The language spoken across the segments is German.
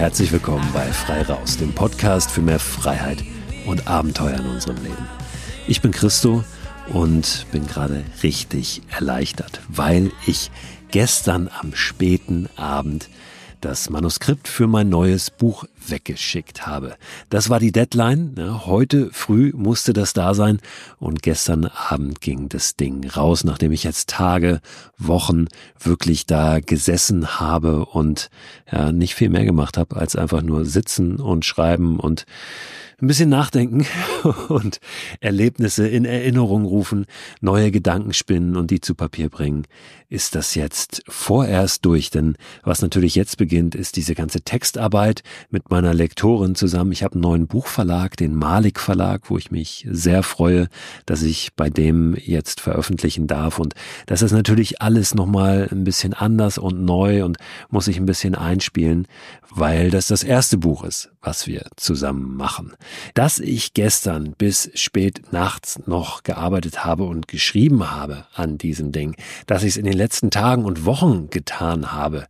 Herzlich willkommen bei Frei Raus, dem Podcast für mehr Freiheit und Abenteuer in unserem Leben. Ich bin Christo und bin gerade richtig erleichtert, weil ich gestern am späten Abend das Manuskript für mein neues Buch weggeschickt habe. Das war die Deadline. Ja, heute früh musste das da sein und gestern Abend ging das Ding raus, nachdem ich jetzt Tage, Wochen wirklich da gesessen habe und ja, nicht viel mehr gemacht habe, als einfach nur sitzen und schreiben und ein bisschen nachdenken und Erlebnisse in Erinnerung rufen, neue Gedanken spinnen und die zu Papier bringen, ist das jetzt vorerst durch. Denn was natürlich jetzt beginnt, ist diese ganze Textarbeit mit meiner Lektorin zusammen. Ich habe einen neuen Buchverlag, den Malik Verlag, wo ich mich sehr freue, dass ich bei dem jetzt veröffentlichen darf. Und das ist natürlich alles nochmal ein bisschen anders und neu und muss ich ein bisschen einspielen, weil das das erste Buch ist, was wir zusammen machen. Dass ich gestern bis spät nachts noch gearbeitet habe und geschrieben habe an diesem Ding, dass ich es in den letzten Tagen und Wochen getan habe,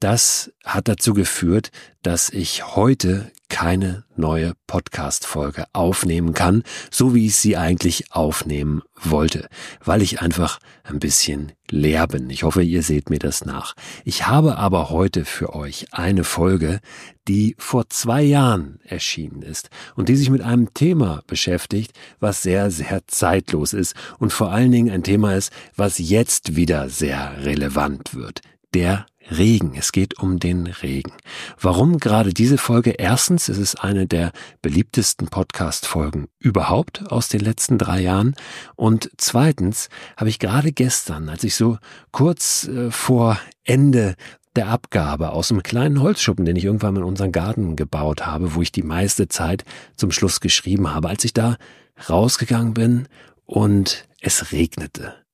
das hat dazu geführt, dass ich heute keine neue Podcast-Folge aufnehmen kann, so wie ich sie eigentlich aufnehmen wollte, weil ich einfach ein bisschen leer bin. Ich hoffe, ihr seht mir das nach. Ich habe aber heute für euch eine Folge, die vor zwei Jahren erschienen ist und die sich mit einem Thema beschäftigt, was sehr, sehr zeitlos ist und vor allen Dingen ein Thema ist, was jetzt wieder sehr relevant wird. Der Regen. Es geht um den Regen. Warum gerade diese Folge? Erstens, es ist eine der beliebtesten Podcast-Folgen überhaupt aus den letzten drei Jahren. Und zweitens habe ich gerade gestern, als ich so kurz äh, vor Ende der Abgabe aus einem kleinen Holzschuppen, den ich irgendwann in unseren Garten gebaut habe, wo ich die meiste Zeit zum Schluss geschrieben habe, als ich da rausgegangen bin und es regnete.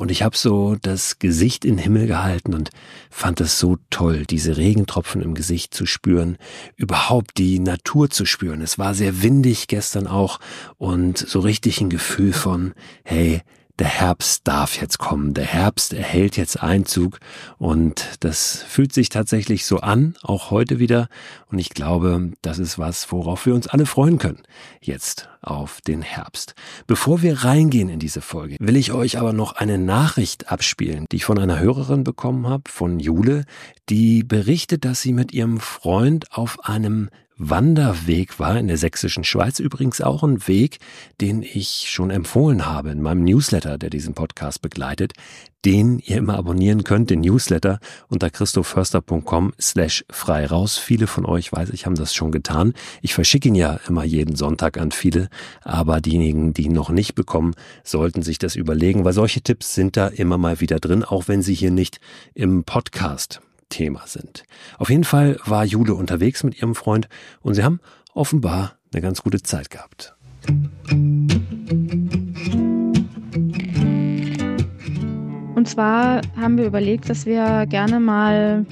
Und ich habe so das Gesicht in den Himmel gehalten und fand es so toll, diese Regentropfen im Gesicht zu spüren, überhaupt die Natur zu spüren. Es war sehr windig gestern auch und so richtig ein Gefühl von, hey, der Herbst darf jetzt kommen, der Herbst erhält jetzt Einzug und das fühlt sich tatsächlich so an, auch heute wieder. Und ich glaube, das ist was, worauf wir uns alle freuen können, jetzt auf den Herbst. Bevor wir reingehen in diese Folge, will ich euch aber noch eine Nachricht abspielen, die ich von einer Hörerin bekommen habe, von Jule, die berichtet, dass sie mit ihrem Freund auf einem Wanderweg war in der sächsischen Schweiz. Übrigens auch ein Weg, den ich schon empfohlen habe in meinem Newsletter, der diesen Podcast begleitet, den ihr immer abonnieren könnt, den Newsletter unter christoförster.com slash frei raus. Viele von euch, weiß ich, haben das schon getan. Ich verschicke ihn ja immer jeden Sonntag an viele, aber diejenigen, die ihn noch nicht bekommen, sollten sich das überlegen, weil solche Tipps sind da immer mal wieder drin, auch wenn sie hier nicht im Podcast Thema sind. Auf jeden Fall war Jule unterwegs mit ihrem Freund und sie haben offenbar eine ganz gute Zeit gehabt. Und zwar haben wir überlegt, dass wir gerne mal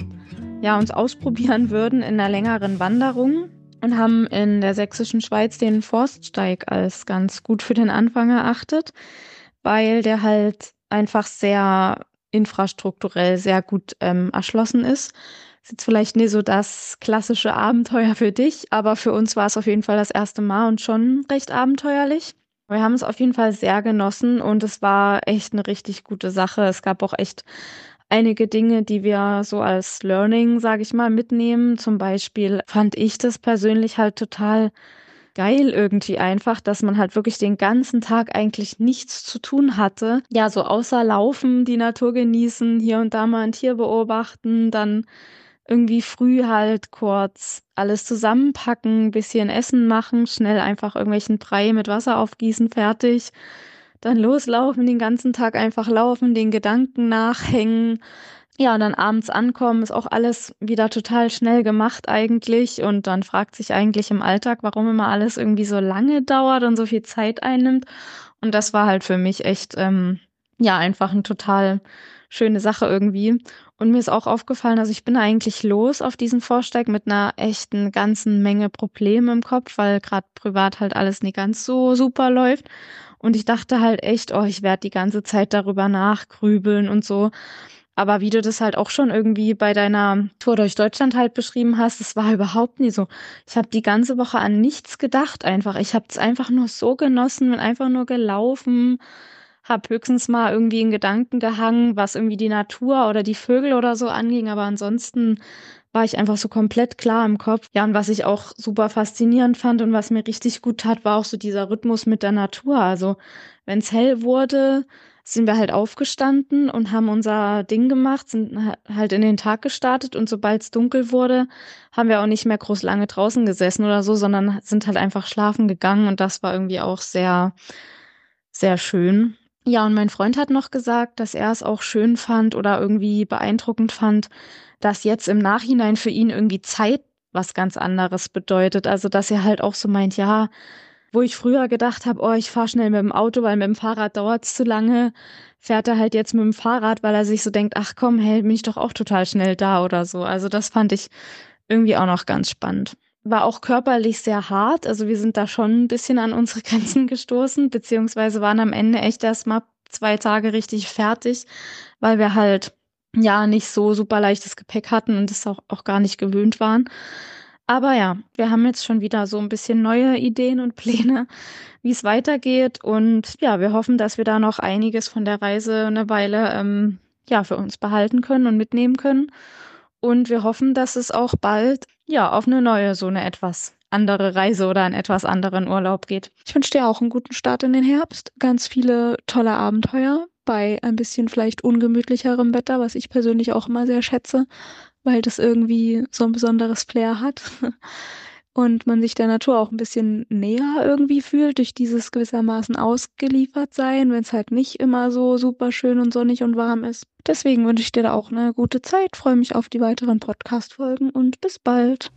ja, uns ausprobieren würden in einer längeren Wanderung und haben in der sächsischen Schweiz den Forststeig als ganz gut für den Anfang erachtet, weil der halt einfach sehr infrastrukturell sehr gut ähm, erschlossen ist. Ist jetzt vielleicht nicht so das klassische Abenteuer für dich, aber für uns war es auf jeden Fall das erste Mal und schon recht abenteuerlich. Wir haben es auf jeden Fall sehr genossen und es war echt eine richtig gute Sache. Es gab auch echt einige Dinge, die wir so als Learning, sage ich mal, mitnehmen. Zum Beispiel fand ich das persönlich halt total geil irgendwie einfach, dass man halt wirklich den ganzen Tag eigentlich nichts zu tun hatte. Ja, so außer laufen, die Natur genießen, hier und da mal ein Tier beobachten, dann irgendwie früh halt kurz alles zusammenpacken, bisschen Essen machen, schnell einfach irgendwelchen Brei mit Wasser aufgießen, fertig. Dann loslaufen, den ganzen Tag einfach laufen, den Gedanken nachhängen, ja, und dann abends ankommen ist auch alles wieder total schnell gemacht eigentlich. Und dann fragt sich eigentlich im Alltag, warum immer alles irgendwie so lange dauert und so viel Zeit einnimmt. Und das war halt für mich echt, ähm, ja, einfach eine total schöne Sache irgendwie. Und mir ist auch aufgefallen, also ich bin eigentlich los auf diesen Vorsteig mit einer echten ganzen Menge Probleme im Kopf, weil gerade privat halt alles nicht ganz so super läuft. Und ich dachte halt echt, oh, ich werde die ganze Zeit darüber nachgrübeln und so. Aber wie du das halt auch schon irgendwie bei deiner Tour durch Deutschland halt beschrieben hast, das war überhaupt nie so. Ich habe die ganze Woche an nichts gedacht einfach. Ich habe es einfach nur so genossen, bin einfach nur gelaufen, habe höchstens mal irgendwie in Gedanken gehangen, was irgendwie die Natur oder die Vögel oder so anging, aber ansonsten war ich einfach so komplett klar im Kopf. Ja, und was ich auch super faszinierend fand und was mir richtig gut tat, war auch so dieser Rhythmus mit der Natur. Also, wenn es hell wurde, sind wir halt aufgestanden und haben unser Ding gemacht, sind halt in den Tag gestartet und sobald es dunkel wurde, haben wir auch nicht mehr groß lange draußen gesessen oder so, sondern sind halt einfach schlafen gegangen und das war irgendwie auch sehr, sehr schön. Ja, und mein Freund hat noch gesagt, dass er es auch schön fand oder irgendwie beeindruckend fand, dass jetzt im Nachhinein für ihn irgendwie Zeit was ganz anderes bedeutet. Also, dass er halt auch so meint, ja, wo ich früher gedacht habe, oh, ich fahre schnell mit dem Auto, weil mit dem Fahrrad dauert es zu lange, fährt er halt jetzt mit dem Fahrrad, weil er sich so denkt, ach komm, hey, bin ich doch auch total schnell da oder so. Also das fand ich irgendwie auch noch ganz spannend. War auch körperlich sehr hart, also wir sind da schon ein bisschen an unsere Grenzen gestoßen, beziehungsweise waren am Ende echt erst mal zwei Tage richtig fertig, weil wir halt ja nicht so super leichtes Gepäck hatten und es auch, auch gar nicht gewöhnt waren. Aber ja, wir haben jetzt schon wieder so ein bisschen neue Ideen und Pläne, wie es weitergeht. Und ja, wir hoffen, dass wir da noch einiges von der Reise eine Weile ähm, ja für uns behalten können und mitnehmen können. Und wir hoffen, dass es auch bald ja auf eine neue, so eine etwas andere Reise oder einen etwas anderen Urlaub geht. Ich wünsche dir auch einen guten Start in den Herbst. Ganz viele tolle Abenteuer bei ein bisschen vielleicht ungemütlicherem Wetter, was ich persönlich auch immer sehr schätze weil das irgendwie so ein besonderes Flair hat. Und man sich der Natur auch ein bisschen näher irgendwie fühlt, durch dieses gewissermaßen ausgeliefert sein, wenn es halt nicht immer so super schön und sonnig und warm ist. Deswegen wünsche ich dir da auch eine gute Zeit, freue mich auf die weiteren Podcast-Folgen und bis bald.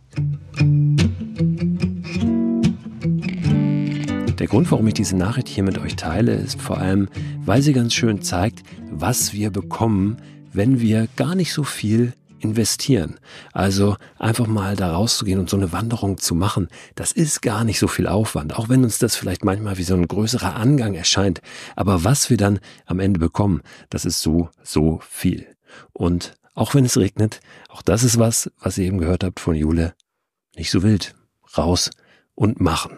Der Grund, warum ich diese Nachricht hier mit euch teile, ist vor allem, weil sie ganz schön zeigt, was wir bekommen, wenn wir gar nicht so viel investieren. Also einfach mal da rauszugehen und so eine Wanderung zu machen, das ist gar nicht so viel Aufwand, auch wenn uns das vielleicht manchmal wie so ein größerer Angang erscheint. Aber was wir dann am Ende bekommen, das ist so, so viel. Und auch wenn es regnet, auch das ist was, was ihr eben gehört habt von Jule, nicht so wild. Raus und machen.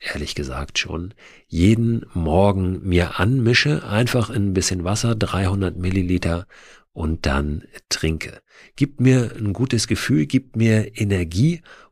ehrlich gesagt schon, jeden Morgen mir anmische, einfach in ein bisschen Wasser, 300 Milliliter und dann trinke. Gibt mir ein gutes Gefühl, gibt mir Energie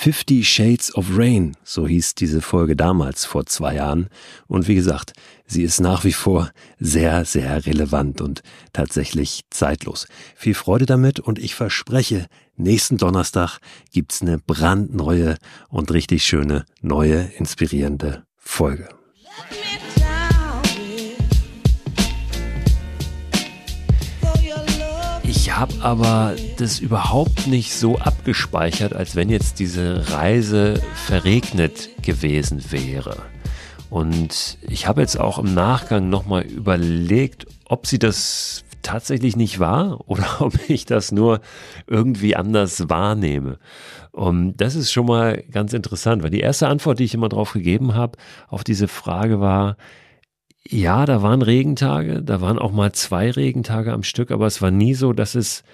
Fifty Shades of Rain, so hieß diese Folge damals vor zwei Jahren. Und wie gesagt, sie ist nach wie vor sehr, sehr relevant und tatsächlich zeitlos. Viel Freude damit und ich verspreche, nächsten Donnerstag gibt's eine brandneue und richtig schöne, neue, inspirierende Folge. Habe aber das überhaupt nicht so abgespeichert, als wenn jetzt diese Reise verregnet gewesen wäre. Und ich habe jetzt auch im Nachgang nochmal überlegt, ob sie das tatsächlich nicht war oder ob ich das nur irgendwie anders wahrnehme. Und das ist schon mal ganz interessant, weil die erste Antwort, die ich immer drauf gegeben habe, auf diese Frage war, ja, da waren Regentage, da waren auch mal zwei Regentage am Stück, aber es war nie so, dass es,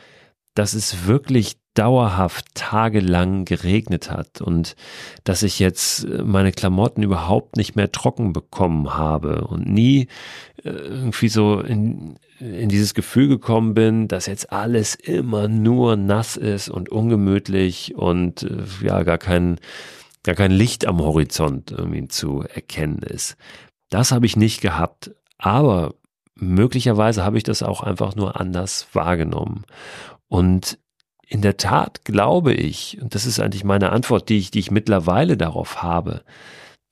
dass es wirklich dauerhaft tagelang geregnet hat und dass ich jetzt äh, meine Klamotten überhaupt nicht mehr trocken bekommen habe und nie äh, irgendwie so in, in dieses Gefühl gekommen bin, dass jetzt alles immer nur nass ist und ungemütlich und äh, ja, gar kein, gar kein Licht am Horizont irgendwie zu erkennen ist. Das habe ich nicht gehabt, aber möglicherweise habe ich das auch einfach nur anders wahrgenommen. Und in der Tat glaube ich, und das ist eigentlich meine Antwort, die ich, die ich mittlerweile darauf habe,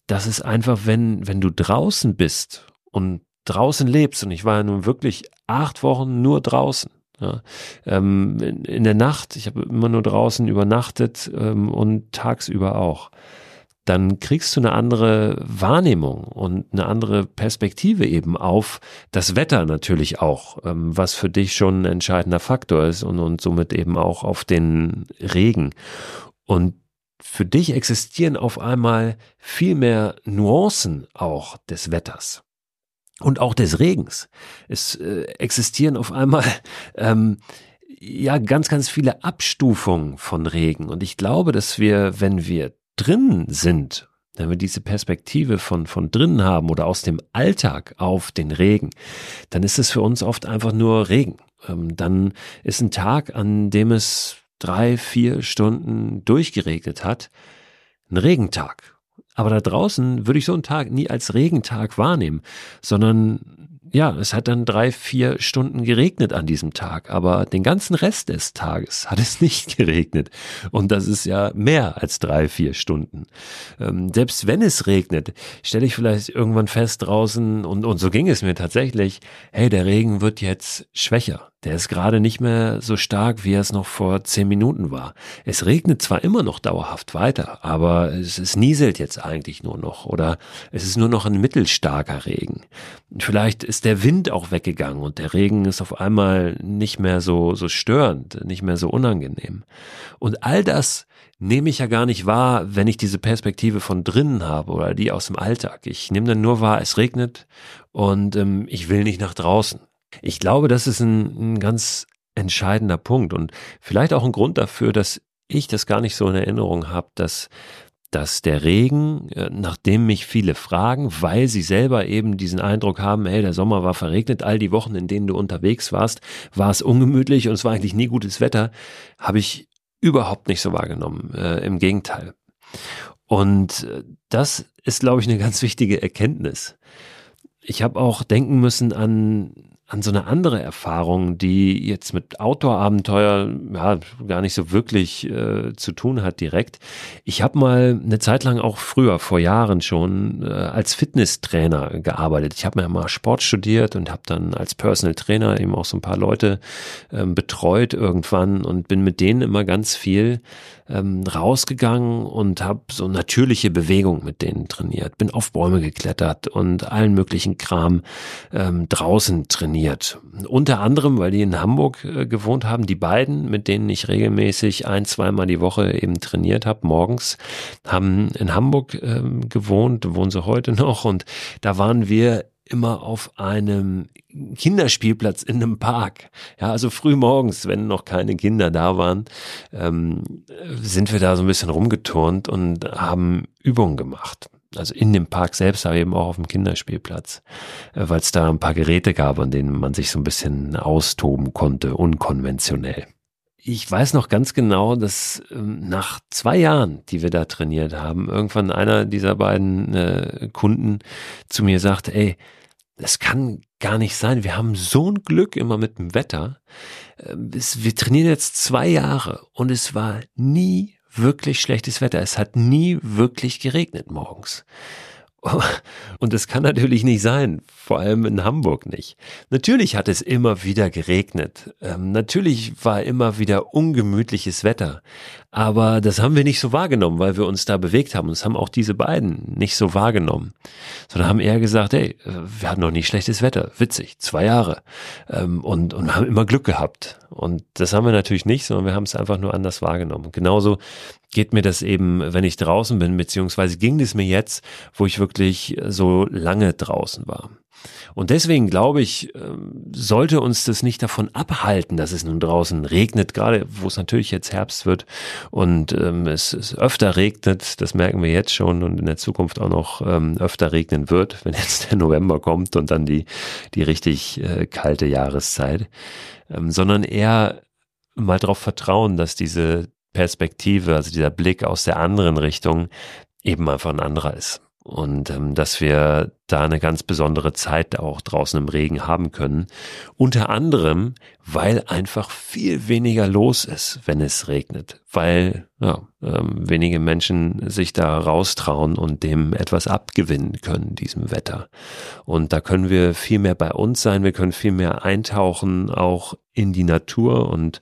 dass es einfach, wenn, wenn du draußen bist und draußen lebst, und ich war ja nun wirklich acht Wochen nur draußen, ja, ähm, in, in, der Nacht, ich habe immer nur draußen übernachtet ähm, und tagsüber auch dann kriegst du eine andere Wahrnehmung und eine andere Perspektive eben auf das Wetter natürlich auch, ähm, was für dich schon ein entscheidender Faktor ist und, und somit eben auch auf den Regen. Und für dich existieren auf einmal viel mehr Nuancen auch des Wetters und auch des Regens. Es äh, existieren auf einmal ähm, ja ganz, ganz viele Abstufungen von Regen. Und ich glaube, dass wir, wenn wir drin sind, wenn wir diese Perspektive von, von drinnen haben oder aus dem Alltag auf den Regen, dann ist es für uns oft einfach nur Regen. Ähm, dann ist ein Tag, an dem es drei, vier Stunden durchgeregnet hat, ein Regentag. Aber da draußen würde ich so einen Tag nie als Regentag wahrnehmen, sondern ja, es hat dann drei, vier Stunden geregnet an diesem Tag, aber den ganzen Rest des Tages hat es nicht geregnet. Und das ist ja mehr als drei, vier Stunden. Ähm, selbst wenn es regnet, stelle ich vielleicht irgendwann fest draußen, und, und so ging es mir tatsächlich, hey, der Regen wird jetzt schwächer. Der ist gerade nicht mehr so stark, wie er es noch vor zehn Minuten war. Es regnet zwar immer noch dauerhaft weiter, aber es, es nieselt jetzt eigentlich nur noch oder es ist nur noch ein mittelstarker Regen. Vielleicht ist der Wind auch weggegangen und der Regen ist auf einmal nicht mehr so, so störend, nicht mehr so unangenehm. Und all das nehme ich ja gar nicht wahr, wenn ich diese Perspektive von drinnen habe oder die aus dem Alltag. Ich nehme dann nur wahr, es regnet und ähm, ich will nicht nach draußen. Ich glaube, das ist ein, ein ganz entscheidender Punkt und vielleicht auch ein Grund dafür, dass ich das gar nicht so in Erinnerung habe, dass dass der Regen, äh, nachdem mich viele fragen, weil sie selber eben diesen Eindruck haben, hey, der Sommer war verregnet, all die Wochen, in denen du unterwegs warst, war es ungemütlich und es war eigentlich nie gutes Wetter, habe ich überhaupt nicht so wahrgenommen. Äh, Im Gegenteil. Und äh, das ist, glaube ich, eine ganz wichtige Erkenntnis. Ich habe auch denken müssen an an so eine andere Erfahrung, die jetzt mit Outdoor-Abenteuer ja, gar nicht so wirklich äh, zu tun hat direkt. Ich habe mal eine Zeit lang auch früher, vor Jahren schon, äh, als Fitnesstrainer gearbeitet. Ich habe mir mal Sport studiert und habe dann als Personal Trainer eben auch so ein paar Leute ähm, betreut irgendwann und bin mit denen immer ganz viel ähm, rausgegangen und habe so natürliche Bewegung mit denen trainiert. Bin auf Bäume geklettert und allen möglichen Kram ähm, draußen trainiert. Unter anderem, weil die in Hamburg äh, gewohnt haben, die beiden, mit denen ich regelmäßig ein, zweimal die Woche eben trainiert habe, morgens, haben in Hamburg ähm, gewohnt, wohnen sie heute noch und da waren wir immer auf einem Kinderspielplatz in einem Park. Ja, also früh morgens, wenn noch keine Kinder da waren, ähm, sind wir da so ein bisschen rumgeturnt und haben Übungen gemacht. Also in dem Park selbst, aber eben auch auf dem Kinderspielplatz, äh, weil es da ein paar Geräte gab, an denen man sich so ein bisschen austoben konnte, unkonventionell. Ich weiß noch ganz genau, dass ähm, nach zwei Jahren, die wir da trainiert haben, irgendwann einer dieser beiden äh, Kunden zu mir sagte, ey, das kann gar nicht sein. Wir haben so ein Glück immer mit dem Wetter. Äh, wir trainieren jetzt zwei Jahre und es war nie wirklich schlechtes Wetter. Es hat nie wirklich geregnet morgens. Und es kann natürlich nicht sein, vor allem in Hamburg nicht. Natürlich hat es immer wieder geregnet. Ähm, natürlich war immer wieder ungemütliches Wetter. Aber das haben wir nicht so wahrgenommen, weil wir uns da bewegt haben. Und das haben auch diese beiden nicht so wahrgenommen. Sondern haben eher gesagt, hey, äh, wir hatten noch nie schlechtes Wetter. Witzig, zwei Jahre. Ähm, und, und haben immer Glück gehabt. Und das haben wir natürlich nicht, sondern wir haben es einfach nur anders wahrgenommen. Genauso geht mir das eben, wenn ich draußen bin, beziehungsweise ging es mir jetzt, wo ich wirklich so lange draußen war. Und deswegen glaube ich, ähm, sollte uns das nicht davon abhalten, dass es nun draußen regnet, gerade wo es natürlich jetzt Herbst wird und ähm, es, es öfter regnet, das merken wir jetzt schon und in der Zukunft auch noch ähm, öfter regnen wird, wenn jetzt der November kommt und dann die, die richtig äh, kalte Jahreszeit, ähm, sondern eher mal darauf vertrauen, dass diese Perspektive, also dieser Blick aus der anderen Richtung eben einfach ein anderer ist. Und ähm, dass wir da eine ganz besondere Zeit auch draußen im Regen haben können. Unter anderem, weil einfach viel weniger los ist, wenn es regnet. Weil ja, ähm, wenige Menschen sich da raustrauen und dem etwas abgewinnen können, diesem Wetter. Und da können wir viel mehr bei uns sein, wir können viel mehr eintauchen, auch in die Natur und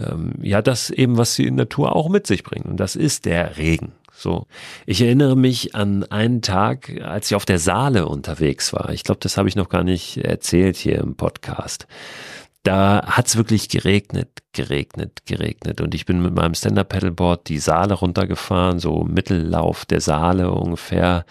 ähm, ja, das eben, was die Natur auch mit sich bringt. Und das ist der Regen. So. Ich erinnere mich an einen Tag, als ich auf der Saale unterwegs war. Ich glaube, das habe ich noch gar nicht erzählt hier im Podcast. Da hat's wirklich geregnet, geregnet, geregnet. Und ich bin mit meinem Stand-Up-Pedalboard die Saale runtergefahren, so Mittellauf der Saale ungefähr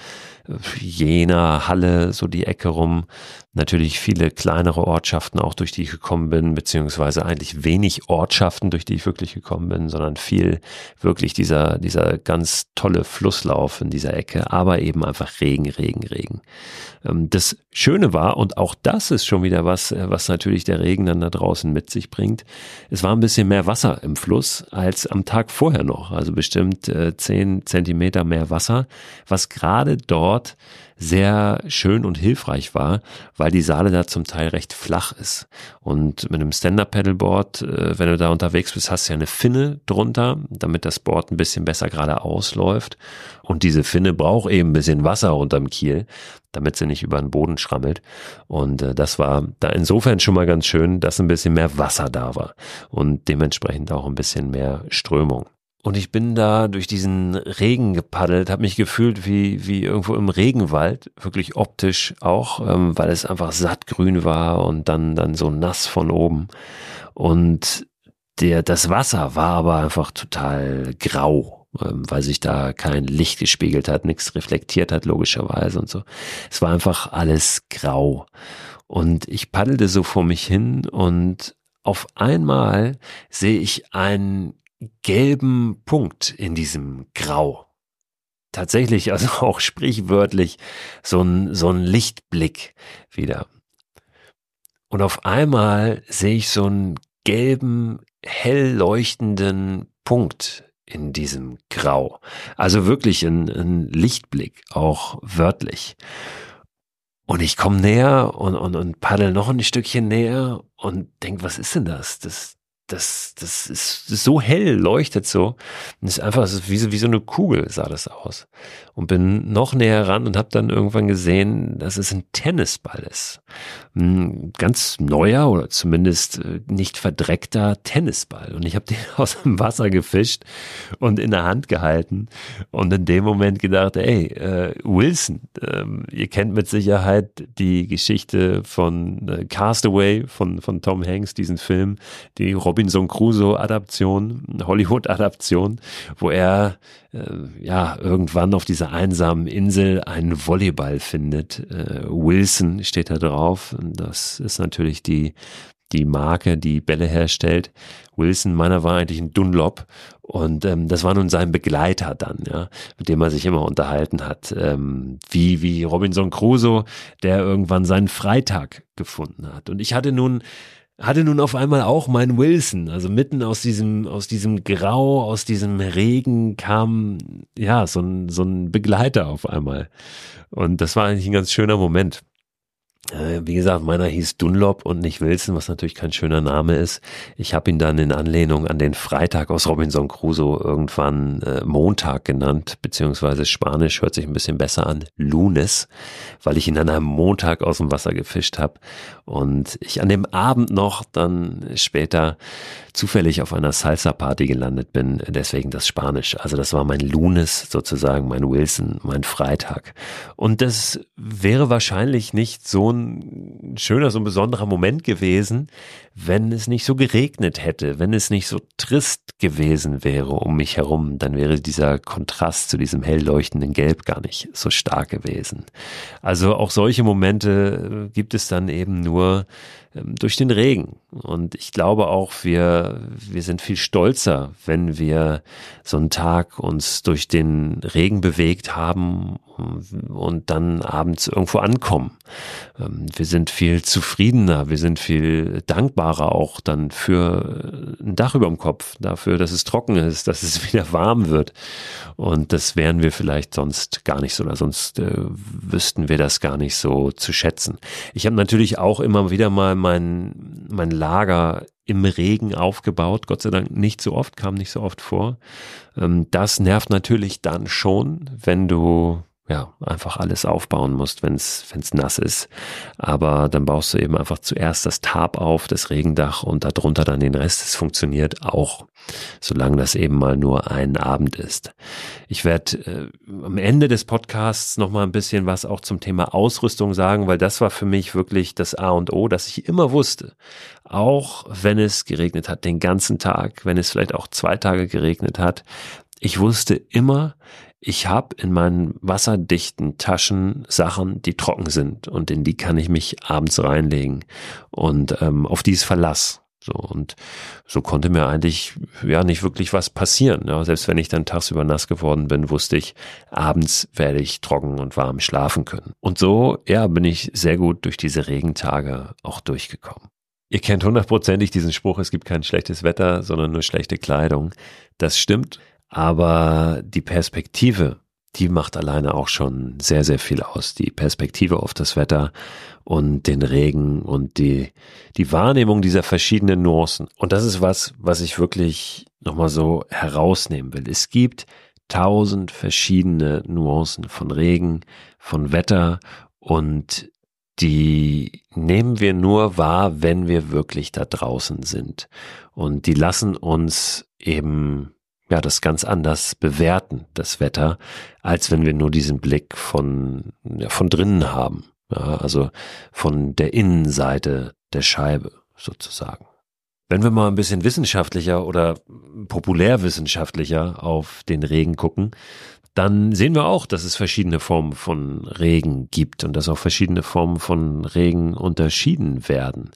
Jena, Halle, so die Ecke rum. Natürlich viele kleinere Ortschaften auch, durch die ich gekommen bin, beziehungsweise eigentlich wenig Ortschaften, durch die ich wirklich gekommen bin, sondern viel wirklich dieser, dieser ganz tolle Flusslauf in dieser Ecke, aber eben einfach Regen, Regen, Regen. Ähm, das Schöne war, und auch das ist schon wieder was, äh, was natürlich der Regen dann da draußen mit sich bringt, es war ein bisschen mehr Wasser im Fluss als am Tag vorher noch, also bestimmt äh, zehn Zentimeter mehr Wasser, was gerade dort dort sehr schön und hilfreich war, weil die Saale da zum Teil recht flach ist. Und mit einem Stand-Up-Pedalboard, äh, wenn du da unterwegs bist, hast du ja eine Finne drunter, damit das Board ein bisschen besser gerade ausläuft. Und diese Finne braucht eben ein bisschen Wasser unterm Kiel, damit sie nicht über den Boden schrammelt. Und äh, das war da insofern schon mal ganz schön, dass ein bisschen mehr Wasser da war und dementsprechend auch ein bisschen mehr Strömung. Und ich bin da durch diesen Regen gepaddelt, habe mich gefühlt wie, wie irgendwo im Regenwald, wirklich optisch auch, ähm, weil es einfach sattgrün war und dann, dann so nass von oben. Und der, das Wasser war aber einfach total grau, ähm, weil sich da kein Licht gespiegelt hat, nichts reflektiert hat, logischerweise und so. Es war einfach alles grau. Und ich paddelte so vor mich hin und auf einmal sehe ich einen gelben Punkt in diesem Grau. Tatsächlich, also auch sprichwörtlich, so ein, so ein Lichtblick wieder. Und auf einmal sehe ich so einen gelben, hell leuchtenden Punkt in diesem Grau. Also wirklich ein, ein Lichtblick, auch wörtlich. Und ich komme näher und, und, und paddel noch ein Stückchen näher und denk, was ist denn das? Das das, das ist, so hell, leuchtet so. Und es ist einfach, es ist wie, so, wie so eine Kugel sah das aus. Und bin noch näher ran und habe dann irgendwann gesehen, dass es ein Tennisball ist. Ein ganz neuer oder zumindest äh, nicht verdreckter Tennisball. Und ich habe den aus dem Wasser gefischt und in der Hand gehalten und in dem Moment gedacht, ey, äh, Wilson, äh, ihr kennt mit Sicherheit die Geschichte von äh, Castaway von, von Tom Hanks, diesen Film, die Robinson Crusoe-Adaption, Hollywood-Adaption, wo er äh, ja irgendwann auf dieser einsamen Insel einen Volleyball findet. Äh, Wilson steht da drauf. Das ist natürlich die die Marke, die Bälle herstellt. Wilson, meiner war eigentlich ein Dunlop und ähm, das war nun sein Begleiter dann, ja, mit dem er sich immer unterhalten hat, ähm, wie wie Robinson Crusoe, der irgendwann seinen Freitag gefunden hat. Und ich hatte nun hatte nun auf einmal auch mein Wilson, also mitten aus diesem, aus diesem Grau, aus diesem Regen kam, ja, so ein, so ein Begleiter auf einmal. Und das war eigentlich ein ganz schöner Moment. Äh, wie gesagt, meiner hieß Dunlop und nicht Wilson, was natürlich kein schöner Name ist. Ich habe ihn dann in Anlehnung an den Freitag aus Robinson Crusoe irgendwann äh, Montag genannt, beziehungsweise Spanisch hört sich ein bisschen besser an, Lunes, weil ich ihn an einem Montag aus dem Wasser gefischt habe und ich an dem Abend noch dann später zufällig auf einer Salsa-Party gelandet bin, deswegen das Spanisch. Also das war mein Lunes sozusagen, mein Wilson, mein Freitag. Und das wäre wahrscheinlich nicht so ein schöner, so ein besonderer Moment gewesen, wenn es nicht so geregnet hätte, wenn es nicht so trist gewesen wäre um mich herum, dann wäre dieser Kontrast zu diesem hell leuchtenden Gelb gar nicht so stark gewesen. Also auch solche Momente gibt es dann eben nur ähm, durch den Regen. Und ich glaube auch, wir, wir sind viel stolzer, wenn wir so einen Tag uns durch den Regen bewegt haben und dann abends irgendwo ankommen. Ähm, wir sind viel zufriedener, wir sind viel dankbarer auch dann für ein Dach über dem Kopf, dafür, dass es trocken ist, dass es wieder warm wird. Und das wären wir vielleicht sonst gar nicht so, oder sonst äh, wüssten wir das gar nicht so zu schätzen. Ich habe natürlich auch immer wieder mal mein, mein Lager im Regen aufgebaut. Gott sei Dank nicht so oft, kam nicht so oft vor. Ähm, das nervt natürlich dann schon, wenn du ja, einfach alles aufbauen musst, wenn es nass ist. Aber dann baust du eben einfach zuerst das Tarp auf, das Regendach und darunter dann den Rest. Es funktioniert auch, solange das eben mal nur ein Abend ist. Ich werde äh, am Ende des Podcasts noch mal ein bisschen was auch zum Thema Ausrüstung sagen, weil das war für mich wirklich das A und O, dass ich immer wusste, auch wenn es geregnet hat, den ganzen Tag, wenn es vielleicht auch zwei Tage geregnet hat, ich wusste immer, ich habe in meinen wasserdichten Taschen Sachen, die trocken sind und in die kann ich mich abends reinlegen und ähm, auf die ist Verlass. So, und so konnte mir eigentlich ja nicht wirklich was passieren. Ja, selbst wenn ich dann tagsüber nass geworden bin, wusste ich, abends werde ich trocken und warm schlafen können. Und so, ja, bin ich sehr gut durch diese Regentage auch durchgekommen. Ihr kennt hundertprozentig diesen Spruch, es gibt kein schlechtes Wetter, sondern nur schlechte Kleidung. Das stimmt. Aber die Perspektive, die macht alleine auch schon sehr, sehr viel aus. Die Perspektive auf das Wetter und den Regen und die, die Wahrnehmung dieser verschiedenen Nuancen. Und das ist was, was ich wirklich nochmal so herausnehmen will. Es gibt tausend verschiedene Nuancen von Regen, von Wetter und die nehmen wir nur wahr, wenn wir wirklich da draußen sind. Und die lassen uns eben ja, das ganz anders bewerten, das Wetter, als wenn wir nur diesen Blick von, ja, von drinnen haben. Ja, also von der Innenseite der Scheibe sozusagen. Wenn wir mal ein bisschen wissenschaftlicher oder populärwissenschaftlicher auf den Regen gucken, dann sehen wir auch, dass es verschiedene Formen von Regen gibt und dass auch verschiedene Formen von Regen unterschieden werden.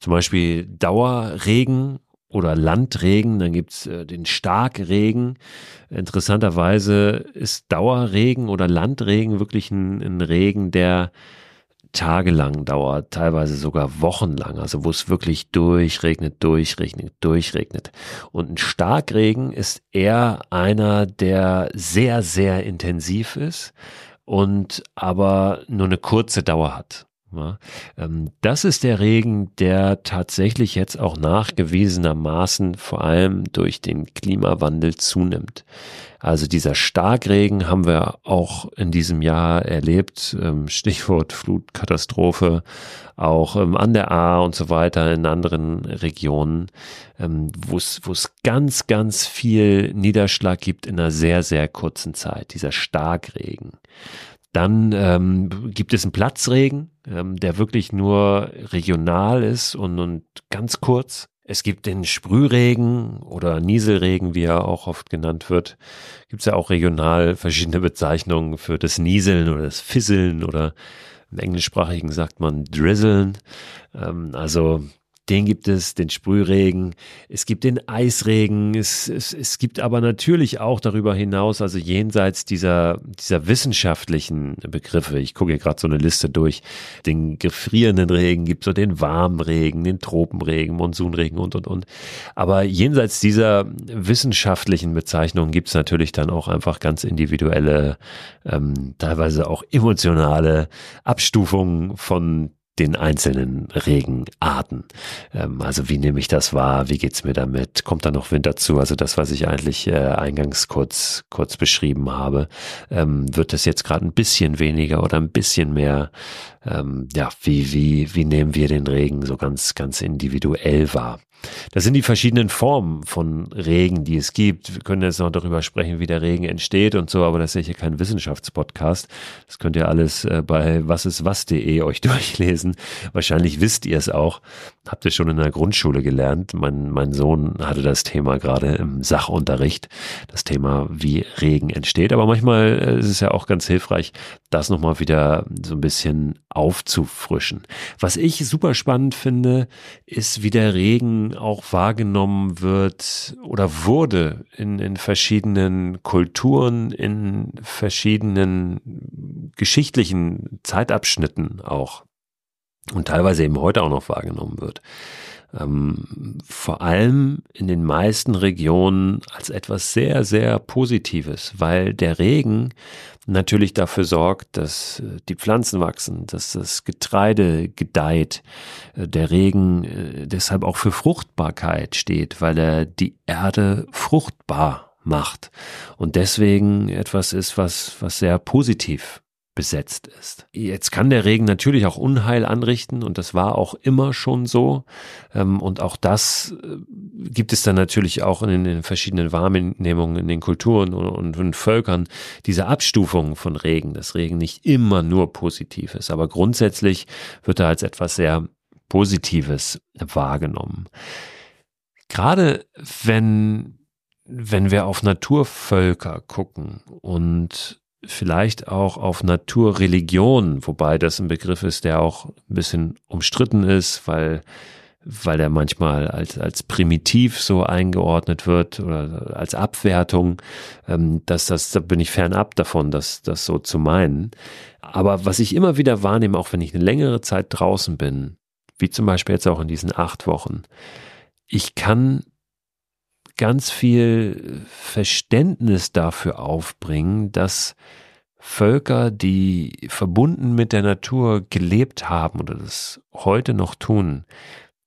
Zum Beispiel Dauerregen oder Landregen, dann gibt's äh, den Starkregen. Interessanterweise ist Dauerregen oder Landregen wirklich ein, ein Regen, der tagelang dauert, teilweise sogar wochenlang, also wo es wirklich durchregnet, durchregnet, durchregnet. Und ein Starkregen ist eher einer, der sehr, sehr intensiv ist und aber nur eine kurze Dauer hat. Ähm, das ist der Regen, der tatsächlich jetzt auch nachgewiesenermaßen vor allem durch den Klimawandel zunimmt. Also dieser Starkregen haben wir auch in diesem Jahr erlebt. Ähm, Stichwort Flutkatastrophe, auch ähm, an der A und so weiter in anderen Regionen, wo es ganz, ganz viel Niederschlag gibt in einer sehr, sehr kurzen Zeit. Dieser Starkregen. Dann ähm, gibt es einen Platzregen, ähm, der wirklich nur regional ist und, und ganz kurz. Es gibt den Sprühregen oder Nieselregen, wie er auch oft genannt wird. Gibt es ja auch regional verschiedene Bezeichnungen für das Nieseln oder das Fisseln oder im Englischsprachigen sagt man Drizzeln. Ähm, also den gibt es, den Sprühregen, es gibt den Eisregen, es, es, es gibt aber natürlich auch darüber hinaus, also jenseits dieser, dieser wissenschaftlichen Begriffe, ich gucke hier gerade so eine Liste durch, den gefrierenden Regen gibt es so den warmen Regen, den Tropenregen, Monsunregen und, und, und. Aber jenseits dieser wissenschaftlichen Bezeichnungen gibt es natürlich dann auch einfach ganz individuelle, ähm, teilweise auch emotionale Abstufungen von den einzelnen Regenarten. Ähm, also wie nehme ich das wahr? Wie geht's mir damit? Kommt da noch Wind dazu? Also das, was ich eigentlich äh, eingangs kurz kurz beschrieben habe, ähm, wird es jetzt gerade ein bisschen weniger oder ein bisschen mehr? Ähm, ja, wie wie wie nehmen wir den Regen so ganz ganz individuell wahr? Das sind die verschiedenen Formen von Regen, die es gibt. Wir können jetzt noch darüber sprechen, wie der Regen entsteht und so, aber das ist ja hier kein Wissenschaftspodcast. Das könnt ihr alles äh, bei wasistwas.de euch durchlesen. Wahrscheinlich wisst ihr es auch. Habt ihr schon in der Grundschule gelernt. Mein, mein Sohn hatte das Thema gerade im Sachunterricht. Das Thema, wie Regen entsteht. Aber manchmal äh, ist es ja auch ganz hilfreich, das nochmal wieder so ein bisschen aufzufrischen. Was ich super spannend finde, ist, wie der Regen auch wahrgenommen wird oder wurde in, in verschiedenen Kulturen, in verschiedenen geschichtlichen Zeitabschnitten auch und teilweise eben heute auch noch wahrgenommen wird ähm, vor allem in den meisten Regionen als etwas sehr, sehr Positives, weil der Regen natürlich dafür sorgt, dass äh, die Pflanzen wachsen, dass das Getreide gedeiht, äh, der Regen äh, deshalb auch für Fruchtbarkeit steht, weil er die Erde fruchtbar macht und deswegen etwas ist, was, was sehr positiv besetzt ist. Jetzt kann der Regen natürlich auch Unheil anrichten und das war auch immer schon so. Ähm, und auch das äh, gibt es dann natürlich auch in den verschiedenen Wahrnehmungen in den Kulturen und in Völkern, diese Abstufung von Regen, dass Regen nicht immer nur positiv ist, aber grundsätzlich wird er als etwas sehr Positives wahrgenommen. Gerade wenn wenn wir auf Naturvölker gucken und vielleicht auch auf Naturreligion, wobei das ein Begriff ist, der auch ein bisschen umstritten ist, weil weil er manchmal als, als primitiv so eingeordnet wird oder als Abwertung, ähm, dass das, da bin ich fernab davon, das, das so zu meinen. Aber was ich immer wieder wahrnehme, auch wenn ich eine längere Zeit draußen bin, wie zum Beispiel jetzt auch in diesen acht Wochen, ich kann ganz viel Verständnis dafür aufbringen, dass Völker, die verbunden mit der Natur gelebt haben oder das heute noch tun,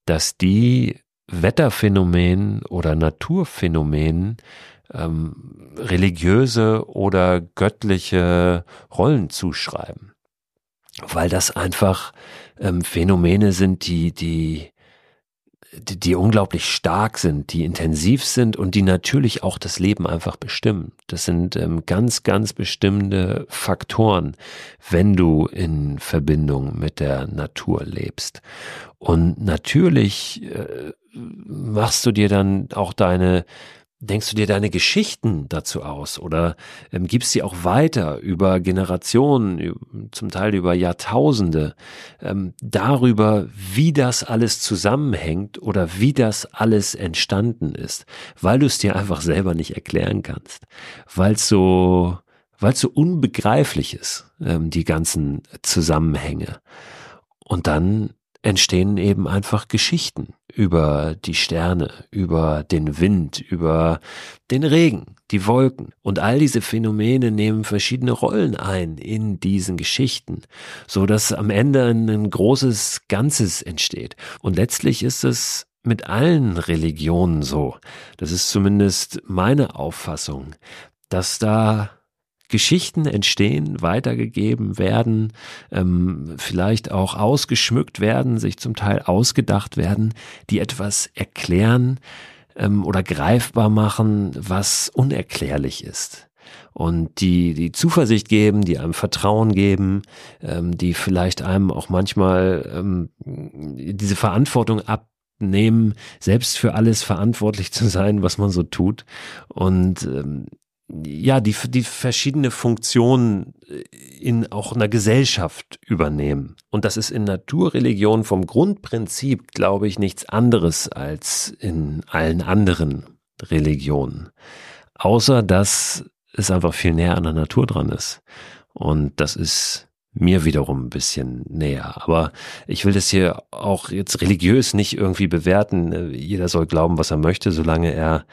dass die Wetterphänomenen oder Naturphänomenen ähm, religiöse oder göttliche Rollen zuschreiben. Weil das einfach ähm, Phänomene sind, die, die die, die unglaublich stark sind, die intensiv sind und die natürlich auch das Leben einfach bestimmen. Das sind ähm, ganz, ganz bestimmende Faktoren, wenn du in Verbindung mit der Natur lebst. Und natürlich äh, machst du dir dann auch deine denkst du dir deine Geschichten dazu aus oder ähm, gibst sie auch weiter über Generationen, zum Teil über Jahrtausende, ähm, darüber, wie das alles zusammenhängt oder wie das alles entstanden ist, weil du es dir einfach selber nicht erklären kannst, weil es so, weil es so unbegreiflich ist, ähm, die ganzen Zusammenhänge. Und dann entstehen eben einfach Geschichten über die Sterne, über den Wind, über den Regen, die Wolken. Und all diese Phänomene nehmen verschiedene Rollen ein in diesen Geschichten, so dass am Ende ein großes Ganzes entsteht. Und letztlich ist es mit allen Religionen so. Das ist zumindest meine Auffassung, dass da Geschichten entstehen, weitergegeben werden, ähm, vielleicht auch ausgeschmückt werden, sich zum Teil ausgedacht werden, die etwas erklären ähm, oder greifbar machen, was unerklärlich ist und die die Zuversicht geben, die einem Vertrauen geben, ähm, die vielleicht einem auch manchmal ähm, diese Verantwortung abnehmen, selbst für alles verantwortlich zu sein, was man so tut. Und ähm, ja, die, die verschiedene Funktionen äh, in auch einer Gesellschaft übernehmen. Und das ist in Naturreligion vom Grundprinzip, glaube ich, nichts anderes als in allen anderen Religionen. Außer, dass es einfach viel näher an der Natur dran ist. Und das ist mir wiederum ein bisschen näher. Aber ich will das hier auch jetzt religiös nicht irgendwie bewerten. Jeder soll glauben, was er möchte, solange er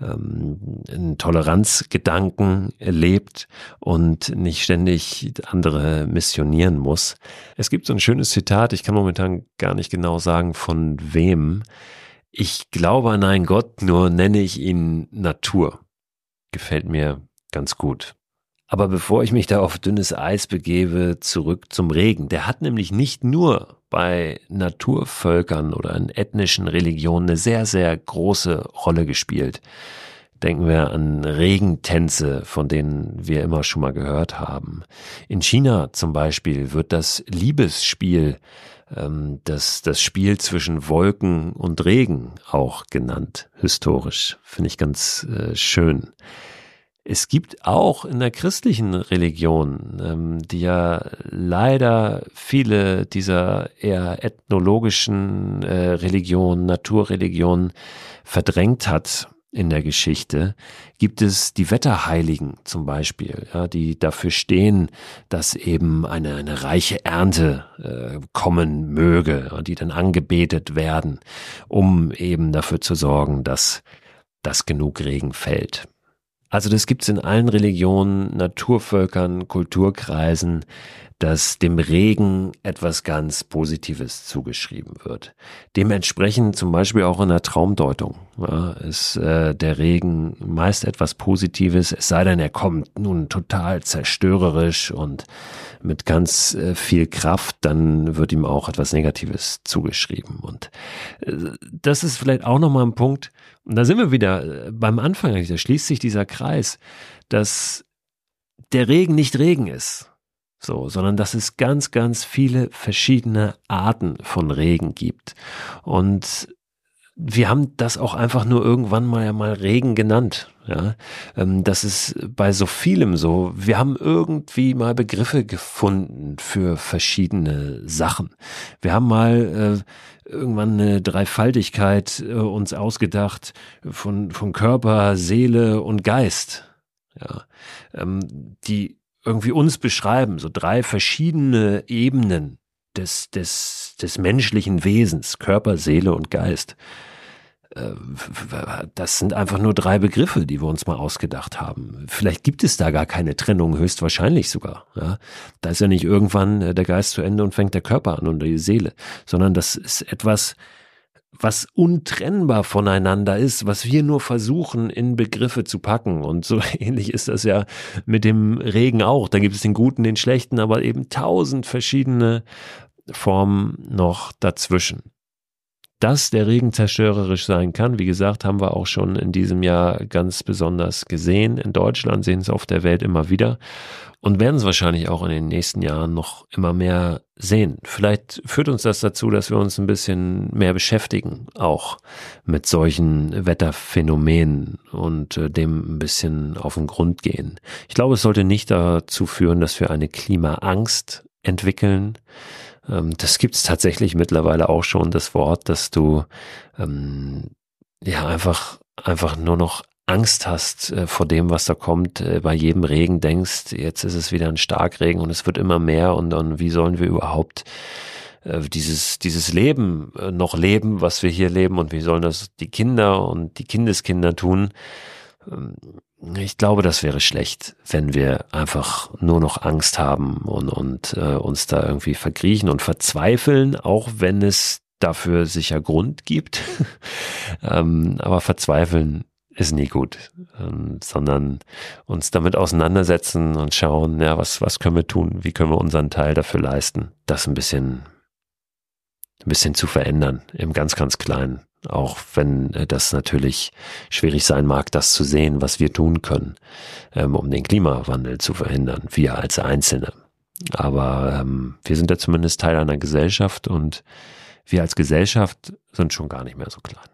ähm, einen Toleranzgedanken lebt und nicht ständig andere missionieren muss. Es gibt so ein schönes Zitat, ich kann momentan gar nicht genau sagen, von wem. Ich glaube an einen Gott, nur nenne ich ihn Natur. Gefällt mir ganz gut. Aber bevor ich mich da auf dünnes Eis begebe, zurück zum Regen. Der hat nämlich nicht nur bei Naturvölkern oder in ethnischen Religionen eine sehr, sehr große Rolle gespielt. Denken wir an Regentänze, von denen wir immer schon mal gehört haben. In China zum Beispiel wird das Liebesspiel, ähm, das, das Spiel zwischen Wolken und Regen auch genannt, historisch. Finde ich ganz äh, schön. Es gibt auch in der christlichen Religion, ähm, die ja leider viele dieser eher ethnologischen äh, Religionen, Naturreligionen verdrängt hat in der Geschichte, gibt es die Wetterheiligen zum Beispiel, ja, die dafür stehen, dass eben eine, eine reiche Ernte äh, kommen möge, die dann angebetet werden, um eben dafür zu sorgen, dass dass genug Regen fällt. Also das gibt es in allen Religionen, Naturvölkern, Kulturkreisen, dass dem Regen etwas ganz Positives zugeschrieben wird. Dementsprechend zum Beispiel auch in der Traumdeutung ja, ist äh, der Regen meist etwas Positives, es sei denn, er kommt nun total zerstörerisch und mit ganz äh, viel Kraft, dann wird ihm auch etwas Negatives zugeschrieben. Und äh, das ist vielleicht auch nochmal ein Punkt, und da sind wir wieder äh, beim Anfang, da schließt sich dieser Kreis, dass der Regen nicht Regen ist. So, sondern dass es ganz, ganz viele verschiedene Arten von Regen gibt. Und wir haben das auch einfach nur irgendwann mal mal Regen genannt. Ja, ähm, das ist bei so vielem so. Wir haben irgendwie mal Begriffe gefunden für verschiedene Sachen. Wir haben mal äh, irgendwann eine Dreifaltigkeit äh, uns ausgedacht von, von Körper, Seele und Geist. Ja, ähm, die irgendwie uns beschreiben, so drei verschiedene Ebenen des, des, des menschlichen Wesens, Körper, Seele und Geist. Äh, das sind einfach nur drei Begriffe, die wir uns mal ausgedacht haben. Vielleicht gibt es da gar keine Trennung, höchstwahrscheinlich sogar. Ja? Da ist ja nicht irgendwann äh, der Geist zu Ende und fängt der Körper an und die Seele, sondern das ist etwas, was untrennbar voneinander ist, was wir nur versuchen in Begriffe zu packen. Und so ähnlich ist das ja mit dem Regen auch. Da gibt es den guten, den schlechten, aber eben tausend verschiedene Formen noch dazwischen dass der Regen zerstörerisch sein kann. Wie gesagt, haben wir auch schon in diesem Jahr ganz besonders gesehen. In Deutschland sehen es auf der Welt immer wieder und werden es wahrscheinlich auch in den nächsten Jahren noch immer mehr sehen. Vielleicht führt uns das dazu, dass wir uns ein bisschen mehr beschäftigen, auch mit solchen Wetterphänomenen und äh, dem ein bisschen auf den Grund gehen. Ich glaube, es sollte nicht dazu führen, dass wir eine Klimaangst entwickeln, ähm, das gibt es tatsächlich mittlerweile auch schon, das Wort, dass du ähm, ja einfach, einfach nur noch Angst hast äh, vor dem, was da kommt, äh, bei jedem Regen denkst, jetzt ist es wieder ein Starkregen und es wird immer mehr und, und wie sollen wir überhaupt äh, dieses, dieses Leben äh, noch leben, was wir hier leben und wie sollen das die Kinder und die Kindeskinder tun. Ähm, ich glaube, das wäre schlecht, wenn wir einfach nur noch Angst haben und, und äh, uns da irgendwie verkriechen und verzweifeln, auch wenn es dafür sicher Grund gibt. ähm, aber verzweifeln ist nie gut, ähm, sondern uns damit auseinandersetzen und schauen, ja, was, was können wir tun? Wie können wir unseren Teil dafür leisten, das ein bisschen, ein bisschen zu verändern im ganz, ganz Kleinen. Auch wenn äh, das natürlich schwierig sein mag, das zu sehen, was wir tun können, ähm, um den Klimawandel zu verhindern, wir als Einzelne. Aber ähm, wir sind ja zumindest Teil einer Gesellschaft und wir als Gesellschaft sind schon gar nicht mehr so klein.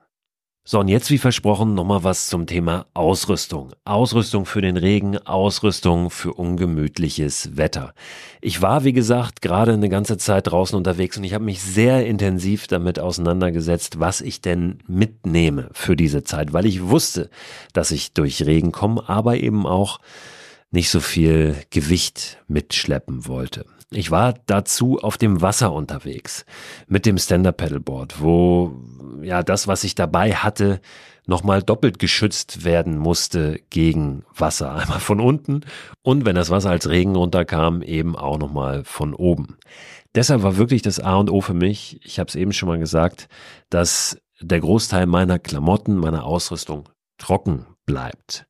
So, und jetzt wie versprochen nochmal was zum Thema Ausrüstung. Ausrüstung für den Regen, Ausrüstung für ungemütliches Wetter. Ich war, wie gesagt, gerade eine ganze Zeit draußen unterwegs und ich habe mich sehr intensiv damit auseinandergesetzt, was ich denn mitnehme für diese Zeit, weil ich wusste, dass ich durch Regen komme, aber eben auch nicht so viel Gewicht mitschleppen wollte. Ich war dazu auf dem Wasser unterwegs mit dem Stand-Up Paddleboard, wo ja das, was ich dabei hatte, nochmal doppelt geschützt werden musste gegen Wasser. Einmal von unten und wenn das Wasser als Regen runterkam, eben auch nochmal von oben. Deshalb war wirklich das A und O für mich, ich habe es eben schon mal gesagt, dass der Großteil meiner Klamotten, meiner Ausrüstung trocken bleibt.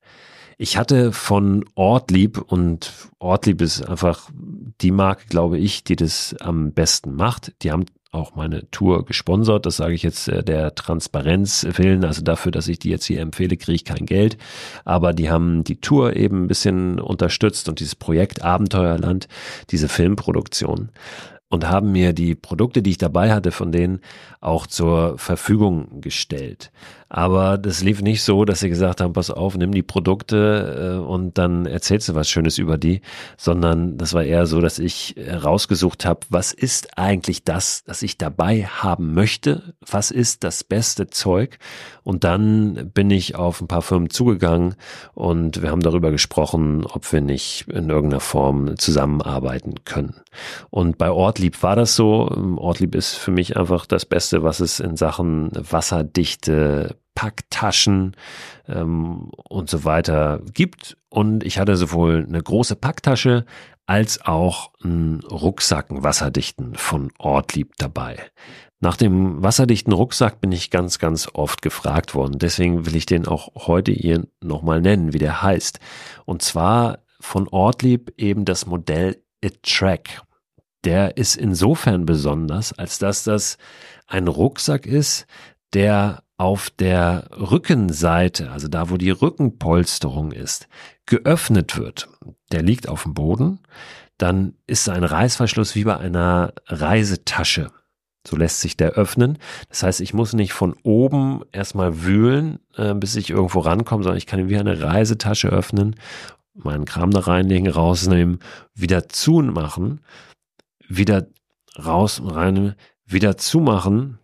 Ich hatte von Ortlieb und Ortlieb ist einfach die Marke, glaube ich, die das am besten macht. Die haben auch meine Tour gesponsert. Das sage ich jetzt äh, der Transparenz willen. Also dafür, dass ich die jetzt hier empfehle, kriege ich kein Geld. Aber die haben die Tour eben ein bisschen unterstützt und dieses Projekt Abenteuerland, diese Filmproduktion und haben mir die Produkte, die ich dabei hatte, von denen auch zur Verfügung gestellt. Aber das lief nicht so, dass sie gesagt haben, pass auf, nimm die Produkte äh, und dann erzählst du was Schönes über die, sondern das war eher so, dass ich rausgesucht habe, was ist eigentlich das, das ich dabei haben möchte? Was ist das beste Zeug? Und dann bin ich auf ein paar Firmen zugegangen und wir haben darüber gesprochen, ob wir nicht in irgendeiner Form zusammenarbeiten können. Und bei Ortlieb war das so. Ortlieb ist für mich einfach das Beste, was es in Sachen wasserdichte Packtaschen ähm, und so weiter gibt. Und ich hatte sowohl eine große Packtasche als auch einen Rucksack, einen wasserdichten von Ortlieb dabei. Nach dem wasserdichten Rucksack bin ich ganz, ganz oft gefragt worden. Deswegen will ich den auch heute hier nochmal nennen, wie der heißt. Und zwar von Ortlieb eben das Modell A-Track. Der ist insofern besonders, als dass das ein Rucksack ist, der auf der Rückenseite, also da, wo die Rückenpolsterung ist, geöffnet wird. Der liegt auf dem Boden. Dann ist ein Reißverschluss wie bei einer Reisetasche. So lässt sich der öffnen. Das heißt, ich muss nicht von oben erstmal wühlen, äh, bis ich irgendwo rankomme, sondern ich kann ihn wie eine Reisetasche öffnen, meinen Kram da reinlegen, rausnehmen, wieder zumachen, wieder raus und rein, wieder zumachen,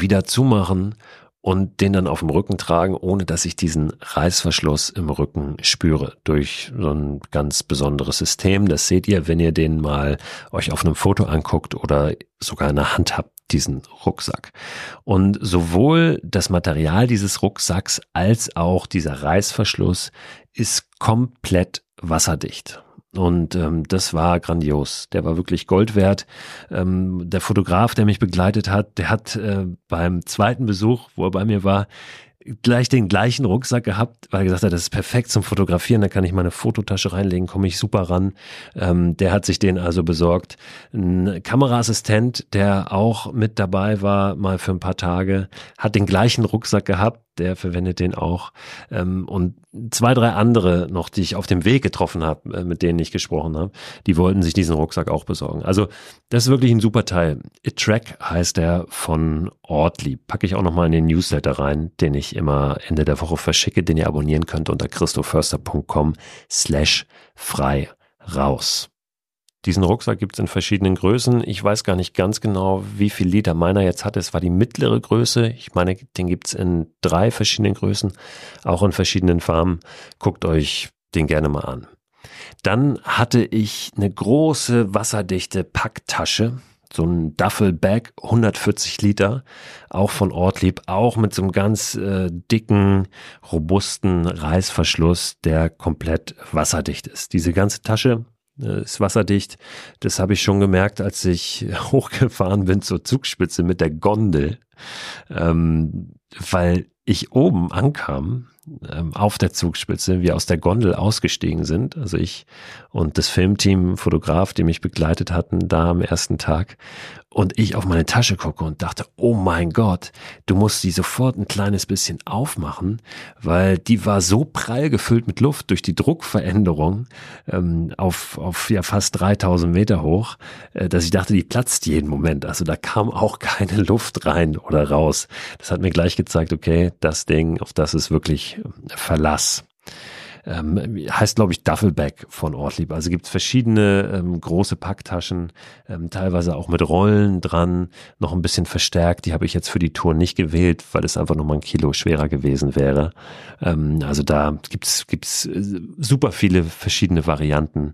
wieder zumachen und den dann auf dem Rücken tragen, ohne dass ich diesen Reißverschluss im Rücken spüre. Durch so ein ganz besonderes System. Das seht ihr, wenn ihr den mal euch auf einem Foto anguckt oder sogar in der Hand habt, diesen Rucksack. Und sowohl das Material dieses Rucksacks als auch dieser Reißverschluss ist komplett wasserdicht. Und ähm, das war grandios. Der war wirklich Gold wert. Ähm, der Fotograf, der mich begleitet hat, der hat äh, beim zweiten Besuch, wo er bei mir war, gleich den gleichen Rucksack gehabt, weil er gesagt hat, das ist perfekt zum Fotografieren, da kann ich meine Fototasche reinlegen, komme ich super ran. Ähm, der hat sich den also besorgt. Ein Kameraassistent, der auch mit dabei war, mal für ein paar Tage, hat den gleichen Rucksack gehabt, der verwendet den auch. Ähm, und zwei, drei andere noch, die ich auf dem Weg getroffen habe, äh, mit denen ich gesprochen habe, die wollten sich diesen Rucksack auch besorgen. Also das ist wirklich ein super Teil. It Track heißt der von Ortlieb. Packe ich auch nochmal in den Newsletter rein, den ich immer Ende der Woche verschicke, den ihr abonnieren könnt unter christoförster.com slash frei raus. Diesen Rucksack gibt es in verschiedenen Größen. Ich weiß gar nicht ganz genau, wie viel Liter meiner jetzt hat. Es war die mittlere Größe. Ich meine, den gibt es in drei verschiedenen Größen, auch in verschiedenen Farben. Guckt euch den gerne mal an. Dann hatte ich eine große wasserdichte Packtasche so ein Duffelbag, 140 Liter, auch von Ortlieb, auch mit so einem ganz äh, dicken, robusten Reißverschluss, der komplett wasserdicht ist. Diese ganze Tasche ist wasserdicht. Das habe ich schon gemerkt, als ich hochgefahren bin zur Zugspitze mit der Gondel, ähm, weil ich oben ankam ähm, auf der Zugspitze, wir aus der Gondel ausgestiegen sind, also ich und das Filmteam, Fotograf, die mich begleitet hatten, da am ersten Tag und ich auf meine Tasche gucke und dachte, oh mein Gott, du musst die sofort ein kleines bisschen aufmachen, weil die war so prall gefüllt mit Luft durch die Druckveränderung ähm, auf, auf ja fast 3000 Meter hoch, äh, dass ich dachte, die platzt jeden Moment. Also da kam auch keine Luft rein oder raus. Das hat mir gleich gezeigt, okay, das Ding, auf das ist wirklich Verlass ähm, heißt glaube ich Duffelbag von Ortlieb. Also gibt es verschiedene ähm, große Packtaschen, ähm, teilweise auch mit Rollen dran, noch ein bisschen verstärkt. Die habe ich jetzt für die Tour nicht gewählt, weil es einfach nochmal ein Kilo schwerer gewesen wäre. Ähm, also da gibt's gibt's äh, super viele verschiedene Varianten,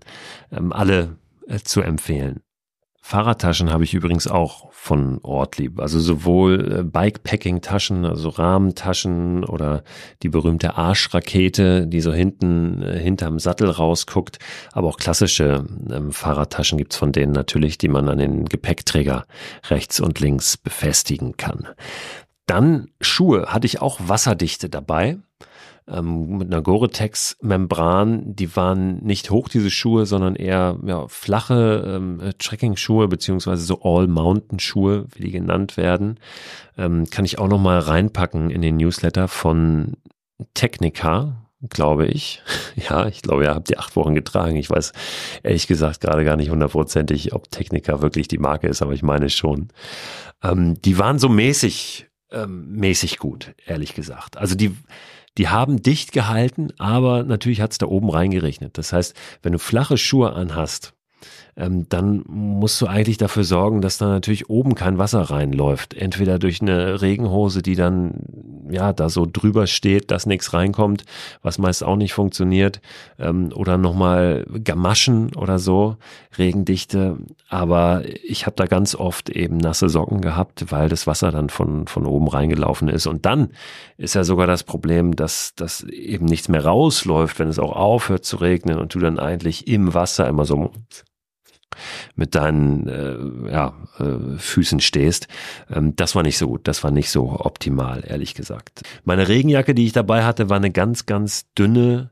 ähm, alle äh, zu empfehlen. Fahrradtaschen habe ich übrigens auch von Ortlieb. Also sowohl äh, Bikepacking-Taschen, also Rahmentaschen oder die berühmte Arschrakete, die so hinten äh, hinterm Sattel rausguckt, aber auch klassische ähm, Fahrradtaschen gibt's von denen natürlich, die man an den Gepäckträger rechts und links befestigen kann. Dann Schuhe hatte ich auch wasserdichte dabei ähm, mit einer Gore-Tex-Membran. Die waren nicht hoch, diese Schuhe, sondern eher ja, flache ähm, Trekking-Schuhe, beziehungsweise so All-Mountain-Schuhe, wie die genannt werden. Ähm, kann ich auch noch mal reinpacken in den Newsletter von Technica, glaube ich. Ja, ich glaube, ihr habt die acht Wochen getragen. Ich weiß ehrlich gesagt gerade gar nicht hundertprozentig, ob Technica wirklich die Marke ist, aber ich meine schon. Ähm, die waren so mäßig, ähm, mäßig gut, ehrlich gesagt. Also die, die haben dicht gehalten, aber natürlich hat es da oben reingerechnet. Das heißt, wenn du flache Schuhe anhast, ähm, dann musst du eigentlich dafür sorgen, dass da natürlich oben kein Wasser reinläuft. Entweder durch eine Regenhose, die dann ja da so drüber steht, dass nichts reinkommt, was meist auch nicht funktioniert, ähm, oder nochmal Gamaschen oder so, Regendichte. Aber ich habe da ganz oft eben nasse Socken gehabt, weil das Wasser dann von, von oben reingelaufen ist. Und dann ist ja sogar das Problem, dass, dass eben nichts mehr rausläuft, wenn es auch aufhört zu regnen und du dann eigentlich im Wasser immer so mit deinen äh, ja, äh, Füßen stehst. Ähm, das war nicht so gut, das war nicht so optimal, ehrlich gesagt. Meine Regenjacke, die ich dabei hatte, war eine ganz, ganz dünne,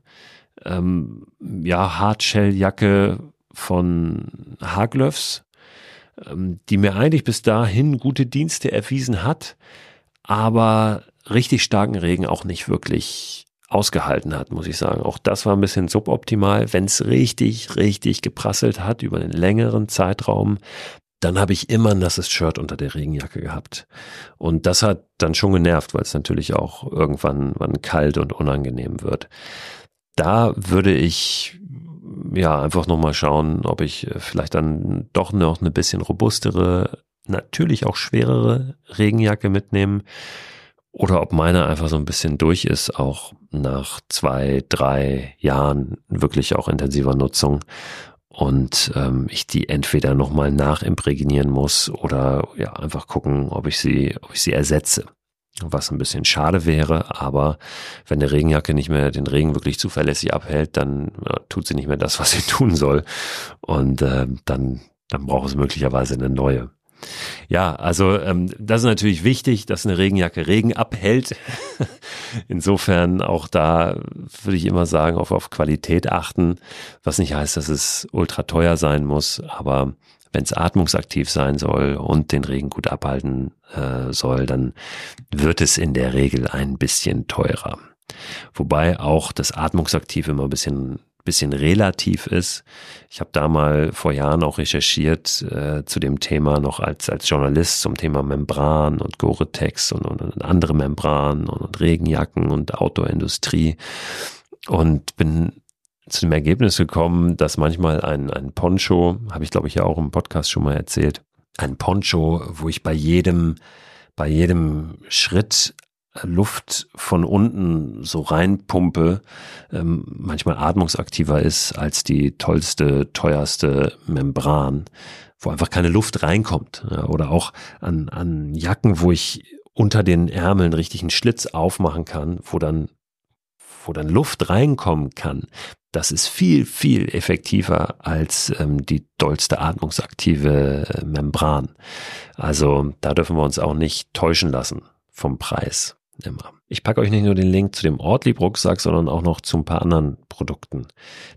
ähm, ja, Hardshelljacke von Haglöfs, ähm, die mir eigentlich bis dahin gute Dienste erwiesen hat, aber richtig starken Regen auch nicht wirklich ausgehalten hat, muss ich sagen. Auch das war ein bisschen suboptimal. Wenn es richtig, richtig geprasselt hat über einen längeren Zeitraum, dann habe ich immer ein nasses Shirt unter der Regenjacke gehabt. Und das hat dann schon genervt, weil es natürlich auch irgendwann wann kalt und unangenehm wird. Da würde ich ja einfach nochmal schauen, ob ich vielleicht dann doch noch eine bisschen robustere, natürlich auch schwerere Regenjacke mitnehmen oder ob meine einfach so ein bisschen durch ist, auch nach zwei, drei Jahren wirklich auch intensiver Nutzung und ähm, ich die entweder nochmal nachimprägnieren muss oder ja einfach gucken, ob ich sie, ob ich sie ersetze. Was ein bisschen schade wäre, aber wenn eine Regenjacke nicht mehr den Regen wirklich zuverlässig abhält, dann ja, tut sie nicht mehr das, was sie tun soll. Und äh, dann, dann braucht es möglicherweise eine neue. Ja, also ähm, das ist natürlich wichtig, dass eine Regenjacke Regen abhält. Insofern auch da würde ich immer sagen, auf, auf Qualität achten, was nicht heißt, dass es ultra teuer sein muss, aber wenn es atmungsaktiv sein soll und den Regen gut abhalten äh, soll, dann wird es in der Regel ein bisschen teurer. Wobei auch das Atmungsaktiv immer ein bisschen bisschen relativ ist. Ich habe da mal vor Jahren auch recherchiert äh, zu dem Thema noch als, als Journalist zum Thema Membran und Gore-Tex und, und, und, andere Membranen und, und Regenjacken und Outdoor-Industrie und bin zu dem Ergebnis gekommen, dass manchmal ein, ein Poncho, habe ich glaube ich ja auch im Podcast schon mal erzählt, ein Poncho, wo ich bei jedem, bei jedem Schritt Luft von unten so reinpumpe, ähm, manchmal atmungsaktiver ist als die tollste, teuerste Membran, wo einfach keine Luft reinkommt. Ja, oder auch an, an Jacken, wo ich unter den Ärmeln richtig einen Schlitz aufmachen kann, wo dann wo dann Luft reinkommen kann, das ist viel, viel effektiver als ähm, die dollste atmungsaktive äh, Membran. Also da dürfen wir uns auch nicht täuschen lassen vom Preis immer. Ich packe euch nicht nur den Link zu dem Ortlieb-Rucksack, sondern auch noch zu ein paar anderen Produkten,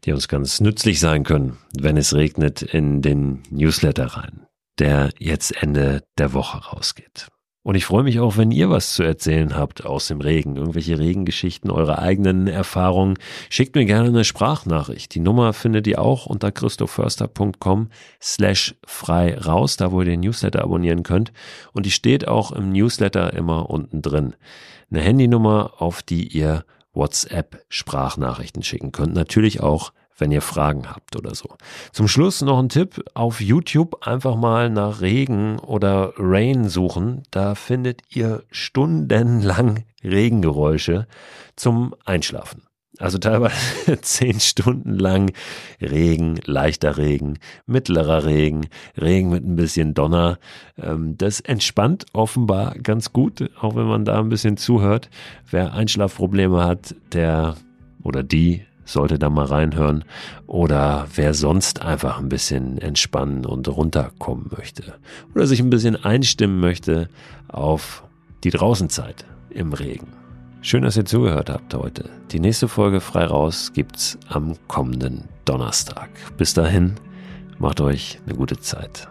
die uns ganz nützlich sein können, wenn es regnet, in den Newsletter rein, der jetzt Ende der Woche rausgeht. Und ich freue mich auch, wenn ihr was zu erzählen habt aus dem Regen, irgendwelche Regengeschichten, eure eigenen Erfahrungen. Schickt mir gerne eine Sprachnachricht. Die Nummer findet ihr auch unter christoförster.com slash frei raus, da wo ihr den Newsletter abonnieren könnt. Und die steht auch im Newsletter immer unten drin. Eine Handynummer, auf die ihr WhatsApp Sprachnachrichten schicken könnt. Natürlich auch wenn ihr Fragen habt oder so. Zum Schluss noch ein Tipp. Auf YouTube einfach mal nach Regen oder Rain suchen. Da findet ihr stundenlang Regengeräusche zum Einschlafen. Also teilweise zehn Stunden lang Regen, leichter Regen, mittlerer Regen, Regen mit ein bisschen Donner. Ähm, das entspannt offenbar ganz gut, auch wenn man da ein bisschen zuhört. Wer Einschlafprobleme hat, der oder die sollte da mal reinhören. Oder wer sonst einfach ein bisschen entspannen und runterkommen möchte. Oder sich ein bisschen einstimmen möchte auf die Draußenzeit im Regen. Schön, dass ihr zugehört habt heute. Die nächste Folge frei raus gibt's am kommenden Donnerstag. Bis dahin, macht euch eine gute Zeit.